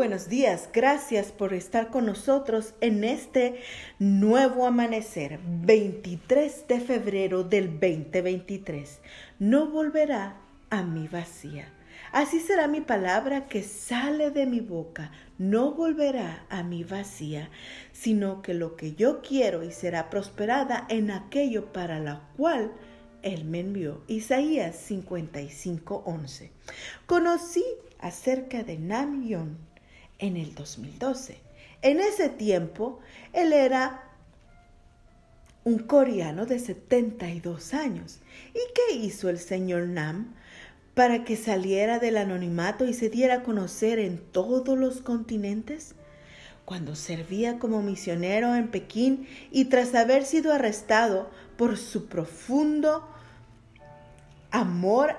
buenos días, gracias por estar con nosotros en este nuevo amanecer, 23 de febrero del 2023. No volverá a mi vacía. Así será mi palabra que sale de mi boca, no volverá a mi vacía, sino que lo que yo quiero y será prosperada en aquello para lo cual él me envió. Isaías 55:11. Conocí acerca de Nam en el 2012. En ese tiempo, él era un coreano de 72 años. ¿Y qué hizo el señor Nam para que saliera del anonimato y se diera a conocer en todos los continentes? Cuando servía como misionero en Pekín y tras haber sido arrestado por su profundo amor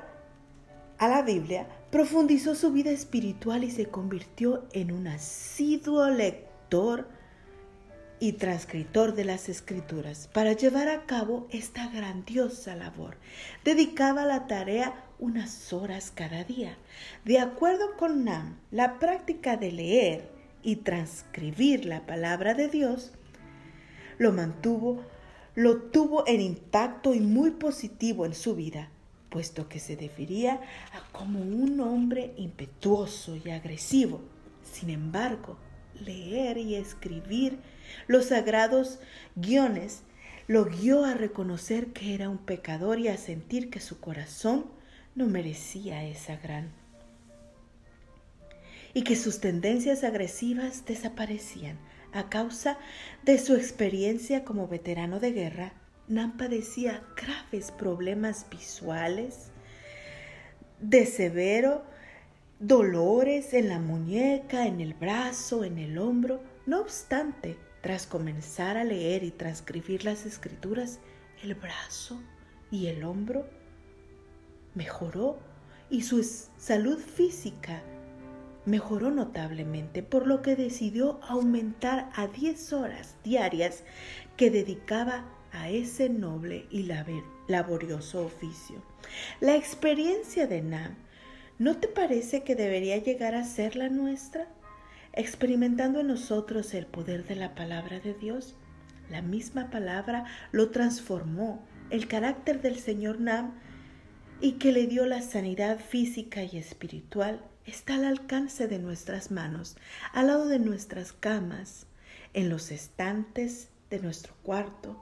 a la Biblia, profundizó su vida espiritual y se convirtió en un asiduo lector y transcritor de las escrituras. Para llevar a cabo esta grandiosa labor, dedicaba la tarea unas horas cada día. De acuerdo con Nam, la práctica de leer y transcribir la palabra de Dios lo mantuvo, lo tuvo en impacto y muy positivo en su vida puesto que se definía como un hombre impetuoso y agresivo. Sin embargo, leer y escribir los sagrados guiones lo guió a reconocer que era un pecador y a sentir que su corazón no merecía esa gran y que sus tendencias agresivas desaparecían a causa de su experiencia como veterano de guerra Nam padecía graves problemas visuales, de severo dolores en la muñeca, en el brazo, en el hombro. No obstante, tras comenzar a leer y transcribir las escrituras, el brazo y el hombro mejoró y su salud física mejoró notablemente, por lo que decidió aumentar a 10 horas diarias que dedicaba a ese noble y laborioso oficio. La experiencia de Nam, ¿no te parece que debería llegar a ser la nuestra? Experimentando en nosotros el poder de la palabra de Dios. La misma palabra lo transformó, el carácter del Señor Nam, y que le dio la sanidad física y espiritual está al alcance de nuestras manos, al lado de nuestras camas, en los estantes de nuestro cuarto,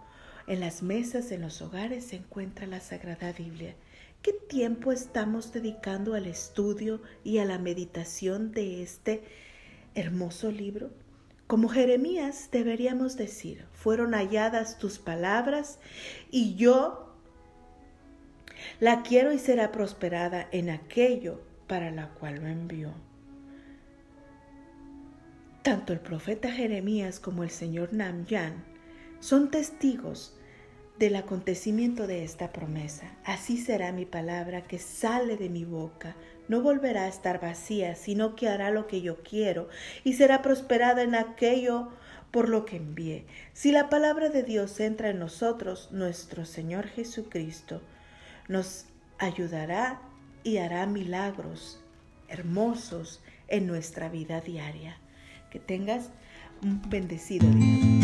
en las mesas, en los hogares se encuentra la Sagrada Biblia. ¿Qué tiempo estamos dedicando al estudio y a la meditación de este hermoso libro? Como Jeremías deberíamos decir, fueron halladas tus palabras y yo la quiero y será prosperada en aquello para la cual me envió. Tanto el profeta Jeremías como el señor Namyan son testigos del acontecimiento de esta promesa. Así será mi palabra que sale de mi boca. No volverá a estar vacía, sino que hará lo que yo quiero y será prosperada en aquello por lo que envié. Si la palabra de Dios entra en nosotros, nuestro Señor Jesucristo nos ayudará y hará milagros hermosos en nuestra vida diaria. Que tengas un bendecido día.